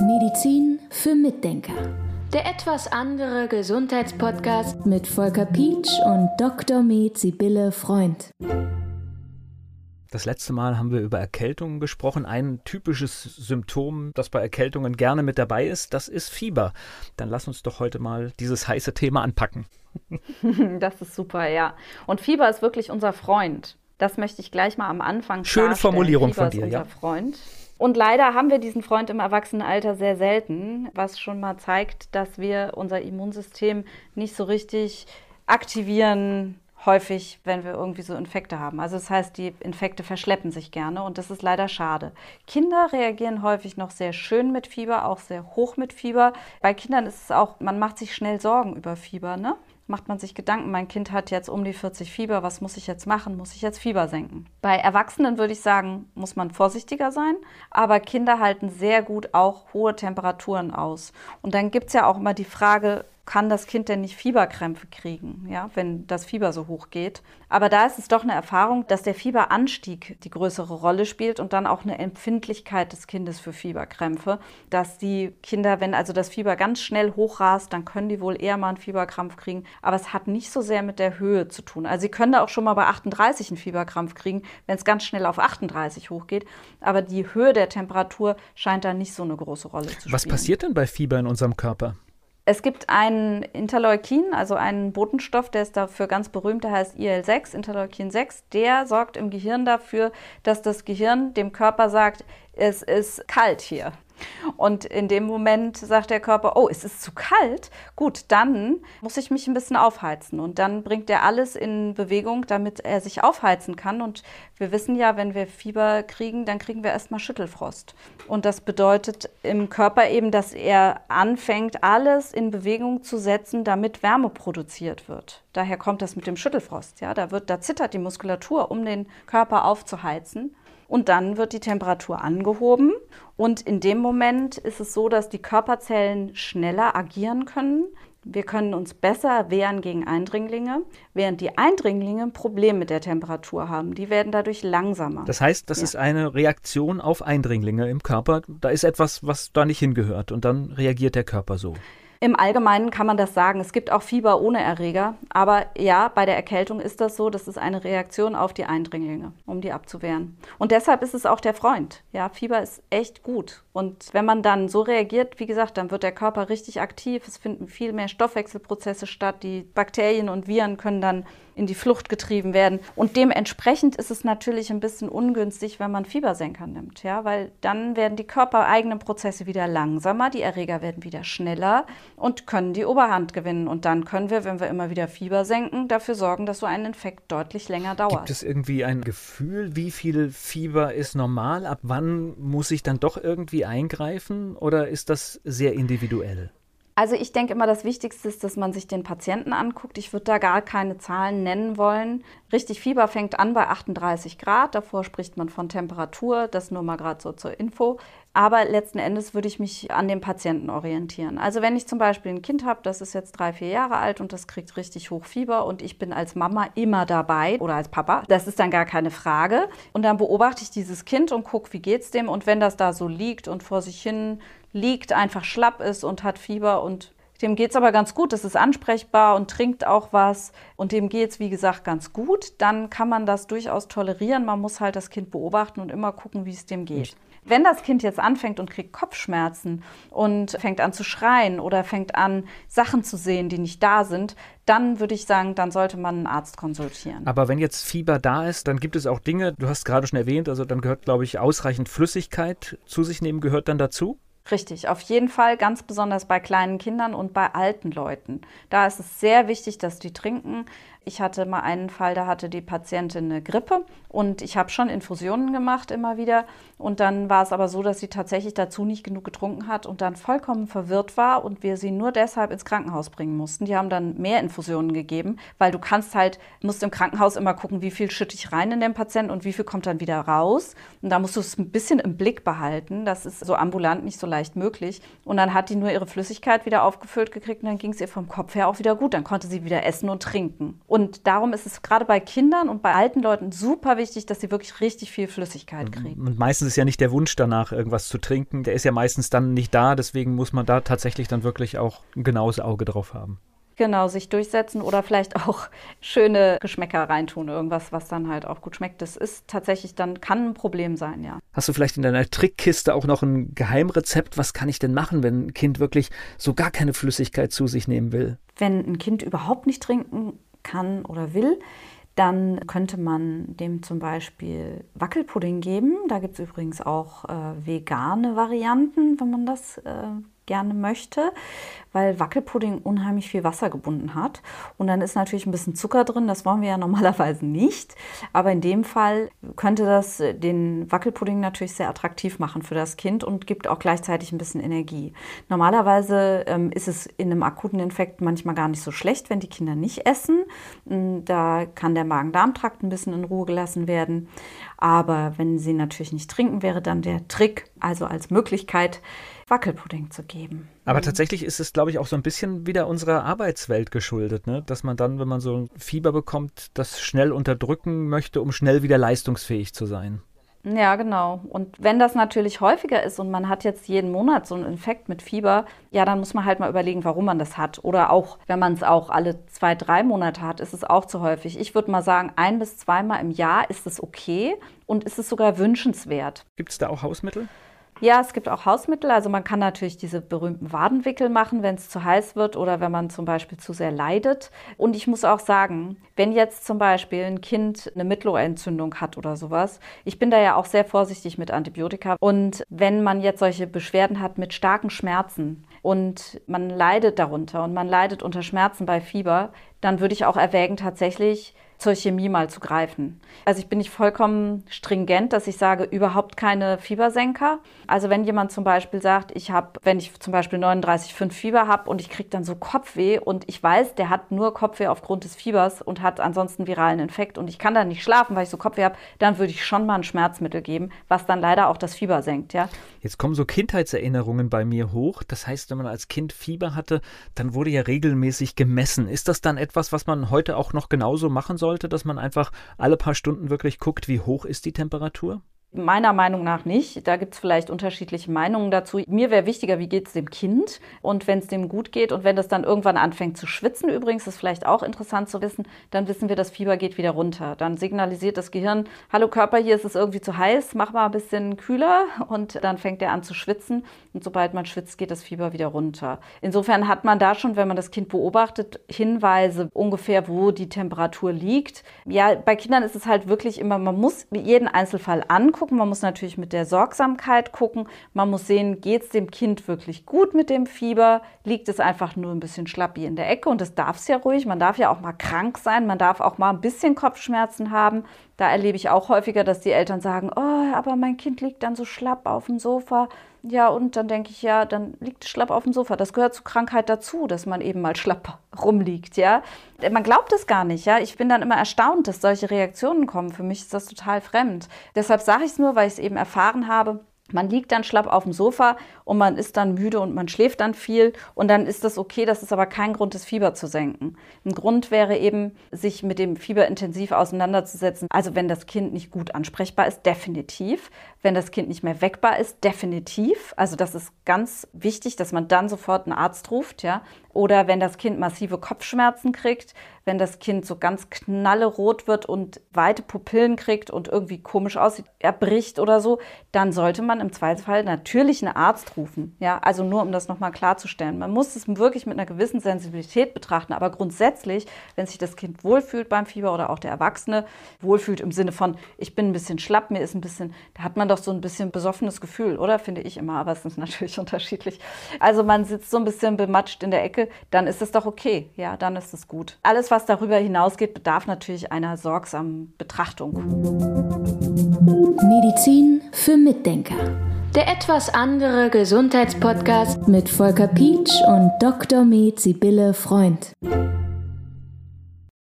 Medizin für Mitdenker. Der etwas andere Gesundheitspodcast mit Volker Pietsch und Dr. Med Sibylle Freund. Das letzte Mal haben wir über Erkältungen gesprochen. Ein typisches Symptom, das bei Erkältungen gerne mit dabei ist, das ist Fieber. Dann lass uns doch heute mal dieses heiße Thema anpacken. Das ist super, ja. Und Fieber ist wirklich unser Freund. Das möchte ich gleich mal am Anfang Schöne klarstellen. Formulierung Fieber von dir, ist unser ja. Freund. Und leider haben wir diesen Freund im Erwachsenenalter sehr selten, was schon mal zeigt, dass wir unser Immunsystem nicht so richtig aktivieren, häufig, wenn wir irgendwie so Infekte haben. Also das heißt, die Infekte verschleppen sich gerne und das ist leider schade. Kinder reagieren häufig noch sehr schön mit Fieber, auch sehr hoch mit Fieber. Bei Kindern ist es auch, man macht sich schnell Sorgen über Fieber, ne? Macht man sich Gedanken, mein Kind hat jetzt um die 40 Fieber, was muss ich jetzt machen? Muss ich jetzt Fieber senken? Bei Erwachsenen würde ich sagen, muss man vorsichtiger sein, aber Kinder halten sehr gut auch hohe Temperaturen aus. Und dann gibt es ja auch immer die Frage, kann das Kind denn nicht Fieberkrämpfe kriegen, ja, wenn das Fieber so hoch geht. Aber da ist es doch eine Erfahrung, dass der Fieberanstieg die größere Rolle spielt und dann auch eine Empfindlichkeit des Kindes für Fieberkrämpfe, dass die Kinder, wenn also das Fieber ganz schnell hochrast, dann können die wohl eher mal einen Fieberkrampf kriegen. Aber es hat nicht so sehr mit der Höhe zu tun. Also sie können da auch schon mal bei 38 einen Fieberkrampf kriegen, wenn es ganz schnell auf 38 hochgeht. Aber die Höhe der Temperatur scheint da nicht so eine große Rolle zu spielen. Was passiert denn bei Fieber in unserem Körper? Es gibt einen Interleukin, also einen Botenstoff, der ist dafür ganz berühmt, der heißt IL-6, Interleukin 6. Der sorgt im Gehirn dafür, dass das Gehirn dem Körper sagt, es ist kalt hier. Und in dem Moment sagt der Körper, oh, es ist zu kalt. Gut, dann muss ich mich ein bisschen aufheizen. Und dann bringt er alles in Bewegung, damit er sich aufheizen kann. Und wir wissen ja, wenn wir Fieber kriegen, dann kriegen wir erstmal Schüttelfrost. Und das bedeutet im Körper eben, dass er anfängt, alles in Bewegung zu setzen, damit Wärme produziert wird. Daher kommt das mit dem Schüttelfrost. Ja, da, wird, da zittert die Muskulatur, um den Körper aufzuheizen. Und dann wird die Temperatur angehoben. Und in dem Moment ist es so, dass die Körperzellen schneller agieren können. Wir können uns besser wehren gegen Eindringlinge, während die Eindringlinge ein Problem mit der Temperatur haben. Die werden dadurch langsamer. Das heißt, das Ja. ist eine Reaktion auf Eindringlinge im Körper. Da ist etwas, was da nicht hingehört und dann reagiert der Körper so. Im Allgemeinen kann man das sagen. Es gibt auch Fieber ohne Erreger. Aber ja, bei der Erkältung ist das so. Das ist eine Reaktion auf die Eindringlinge, um die abzuwehren. Und deshalb ist es auch der Freund. Ja, Fieber ist echt gut. Und wenn man dann so reagiert, wie gesagt, dann wird der Körper richtig aktiv. Es finden viel mehr Stoffwechselprozesse statt. Die Bakterien und Viren können dann in die Flucht getrieben werden. Und dementsprechend ist es natürlich ein bisschen ungünstig, wenn man Fiebersenker nimmt, ja, weil dann werden die körpereigenen Prozesse wieder langsamer, die Erreger werden wieder schneller und können die Oberhand gewinnen. Und dann können wir, wenn wir immer wieder Fieber senken, dafür sorgen, dass so ein Infekt deutlich länger dauert. Gibt es irgendwie ein Gefühl, wie viel Fieber ist normal? Ab wann muss ich dann doch irgendwie eingreifen? Oder ist das sehr individuell? Also ich denke immer, das Wichtigste ist, dass man sich den Patienten anguckt. Ich würde da gar keine Zahlen nennen wollen. Richtig Fieber fängt an bei 38 Grad. Davor spricht man von Temperatur. Das nur mal gerade so zur Info. Aber letzten Endes würde ich mich an dem Patienten orientieren. Also wenn ich zum Beispiel ein Kind habe, das ist jetzt drei, vier Jahre alt und das kriegt richtig hoch Fieber und ich bin als Mama immer dabei oder als Papa, das ist dann gar keine Frage. Und dann beobachte ich dieses Kind und gucke, wie geht's dem. Und wenn das da so liegt und vor sich hin liegt, einfach schlapp ist und hat Fieber und dem geht es aber ganz gut, das ist ansprechbar und trinkt auch was und dem geht es, wie gesagt, ganz gut, dann kann man das durchaus tolerieren. Man muss halt das Kind beobachten und immer gucken, wie es dem geht. Wenn das Kind jetzt anfängt und kriegt Kopfschmerzen und fängt an zu schreien oder fängt an, Sachen zu sehen, die nicht da sind, dann würde ich sagen, dann sollte man einen Arzt konsultieren. Aber wenn jetzt Fieber da ist, dann gibt es auch Dinge, du hast gerade schon erwähnt, also dann gehört, glaube ich, ausreichend Flüssigkeit zu sich nehmen, gehört dann dazu? Richtig, auf jeden Fall, ganz besonders bei kleinen Kindern und bei alten Leuten. Da ist es sehr wichtig, dass die trinken. Ich hatte mal einen Fall, da hatte die Patientin eine Grippe und ich habe schon Infusionen gemacht immer wieder. Und dann war es aber so, dass sie tatsächlich dazu nicht genug getrunken hat und dann vollkommen verwirrt war und wir sie nur deshalb ins Krankenhaus bringen mussten. Die haben dann mehr Infusionen gegeben, weil du kannst halt, musst im Krankenhaus immer gucken, wie viel schütte ich rein in den Patienten und wie viel kommt dann wieder raus. Und da musst du es ein bisschen im Blick behalten. Das ist so ambulant nicht so leicht möglich. Und dann hat die nur ihre Flüssigkeit wieder aufgefüllt gekriegt und dann ging es ihr vom Kopf her auch wieder gut. Dann konnte sie wieder essen und trinken. Und darum ist es gerade bei Kindern und bei alten Leuten super wichtig, dass sie wirklich richtig viel Flüssigkeit kriegen. Und meistens ist ja nicht der Wunsch danach, irgendwas zu trinken. Der ist ja meistens dann nicht da. Deswegen muss man da tatsächlich dann wirklich auch ein genaues Auge drauf haben. Genau, sich durchsetzen oder vielleicht auch schöne Geschmäcker reintun, irgendwas, was dann halt auch gut schmeckt. Das ist tatsächlich dann, kann ein Problem sein, ja. Hast du vielleicht in deiner Trickkiste auch noch ein Geheimrezept? Was kann ich denn machen, wenn ein Kind wirklich so gar keine Flüssigkeit zu sich nehmen will? Wenn ein Kind überhaupt nicht trinken kann oder will, dann könnte man dem zum Beispiel Wackelpudding geben. Da gibt es übrigens auch äh, vegane Varianten, wenn man das äh, gerne möchte, weil Wackelpudding unheimlich viel Wasser gebunden hat. Und dann ist natürlich ein bisschen Zucker drin, das wollen wir ja normalerweise nicht. Aber in dem Fall könnte das den Wackelpudding natürlich sehr attraktiv machen für das Kind und gibt auch gleichzeitig ein bisschen Energie. Normalerweise ähm, ist es in einem akuten Infekt manchmal gar nicht so schlecht, wenn die Kinder nicht essen. Hm, da kann der Magen-Darm-Trakt ein bisschen in Ruhe gelassen werden. Aber wenn sie natürlich nicht trinken, wäre dann der Trick, also als Möglichkeit, Wackelpudding zu geben. Aber mhm. tatsächlich ist es, glaube ich, auch so ein bisschen wieder unserer Arbeitswelt geschuldet, ne? dass man dann, wenn man so ein Fieber bekommt, das schnell unterdrücken möchte, um schnell wieder leistungsfähig zu sein. Ja, genau. Und wenn das natürlich häufiger ist und man hat jetzt jeden Monat so einen Infekt mit Fieber, ja, dann muss man halt mal überlegen, warum man das hat. Oder auch, wenn man es auch alle zwei, drei Monate hat, ist es auch zu häufig. Ich würde mal sagen, ein bis zweimal im Jahr ist es okay und ist es sogar wünschenswert. Gibt es da auch Hausmittel? Ja, es gibt auch Hausmittel. Also man kann natürlich diese berühmten Wadenwickel machen, wenn es zu heiß wird oder wenn man zum Beispiel zu sehr leidet. Und ich muss auch sagen, wenn jetzt zum Beispiel ein Kind eine Mittelohrentzündung hat oder sowas, ich bin da ja auch sehr vorsichtig mit Antibiotika. Und wenn man jetzt solche Beschwerden hat mit starken Schmerzen und man leidet darunter und man leidet unter Schmerzen bei Fieber, dann würde ich auch erwägen, tatsächlich zur Chemie mal zu greifen. Also ich bin nicht vollkommen stringent, dass ich sage, überhaupt keine Fiebersenker. Also wenn jemand zum Beispiel sagt, ich habe, wenn ich zum Beispiel 39,5 Fieber habe und ich kriege dann so Kopfweh und ich weiß, der hat nur Kopfweh aufgrund des Fiebers und hat ansonsten viralen Infekt und ich kann dann nicht schlafen, weil ich so Kopfweh habe, dann würde ich schon mal ein Schmerzmittel geben, was dann leider auch das Fieber senkt. Ja? Jetzt kommen so Kindheitserinnerungen bei mir hoch. Das heißt, wenn man als Kind Fieber hatte, dann wurde ja regelmäßig gemessen. Ist das dann etwas, was man heute auch noch genauso machen soll? Sollte, dass man einfach alle paar Stunden wirklich guckt, wie hoch ist die Temperatur? Meiner Meinung nach nicht. Da gibt es vielleicht unterschiedliche Meinungen dazu. Mir wäre wichtiger, wie geht es dem Kind und wenn es dem gut geht und wenn das dann irgendwann anfängt zu schwitzen, übrigens ist vielleicht auch interessant zu wissen, dann wissen wir, das Fieber geht wieder runter. Dann signalisiert das Gehirn, hallo Körper, hier ist es irgendwie zu heiß, mach mal ein bisschen kühler und dann fängt er an zu schwitzen und sobald man schwitzt, geht das Fieber wieder runter. Insofern hat man da schon, wenn man das Kind beobachtet, Hinweise ungefähr, wo die Temperatur liegt. Ja, bei Kindern ist es halt wirklich immer, man muss jeden Einzelfall angucken gucken. Man muss natürlich mit der Sorgsamkeit gucken. Man muss sehen, geht es dem Kind wirklich gut mit dem Fieber? Liegt es einfach nur ein bisschen schlappi in der Ecke? Und das darf es ja ruhig. Man darf ja auch mal krank sein. Man darf auch mal ein bisschen Kopfschmerzen haben. Da erlebe ich auch häufiger, dass die Eltern sagen, oh, aber mein Kind liegt dann so schlapp auf dem Sofa. Ja, und dann denke ich, ja, dann liegt schlapp auf dem Sofa. Das gehört zur Krankheit dazu, dass man eben mal schlapp rumliegt, ja. Man glaubt es gar nicht, ja. Ich bin dann immer erstaunt, dass solche Reaktionen kommen. Für mich ist das total fremd. Deshalb sage ich es nur, weil ich es eben erfahren habe. Man liegt dann schlapp auf dem Sofa und man ist dann müde und man schläft dann viel und dann ist das okay, das ist aber kein Grund, das Fieber zu senken. Ein Grund wäre eben, sich mit dem Fieber intensiv auseinanderzusetzen. Also wenn das Kind nicht gut ansprechbar ist, definitiv. Wenn das Kind nicht mehr weckbar ist, definitiv. Also das ist ganz wichtig, dass man dann sofort einen Arzt ruft, ja. Oder wenn das Kind massive Kopfschmerzen kriegt, wenn das Kind so ganz knallerot wird und weite Pupillen kriegt und irgendwie komisch aussieht, erbricht oder so, dann sollte man im Zweifelsfall natürlich einen Arzt rufen. Ja, also nur um das nochmal klarzustellen. Man muss es wirklich mit einer gewissen Sensibilität betrachten, aber grundsätzlich, wenn sich das Kind wohlfühlt beim Fieber oder auch der Erwachsene wohlfühlt im Sinne von, ich bin ein bisschen schlapp, mir ist ein bisschen, da hat man doch so ein bisschen besoffenes Gefühl, oder? Finde ich immer, aber es ist natürlich unterschiedlich. Also man sitzt so ein bisschen bematscht in der Ecke dann ist es doch okay. Ja, dann ist es gut. Alles, was darüber hinausgeht, bedarf natürlich einer sorgsamen Betrachtung. Medizin für Mitdenker. Der etwas andere Gesundheitspodcast mit Volker Pietsch und Dr. Med Sibylle Freund.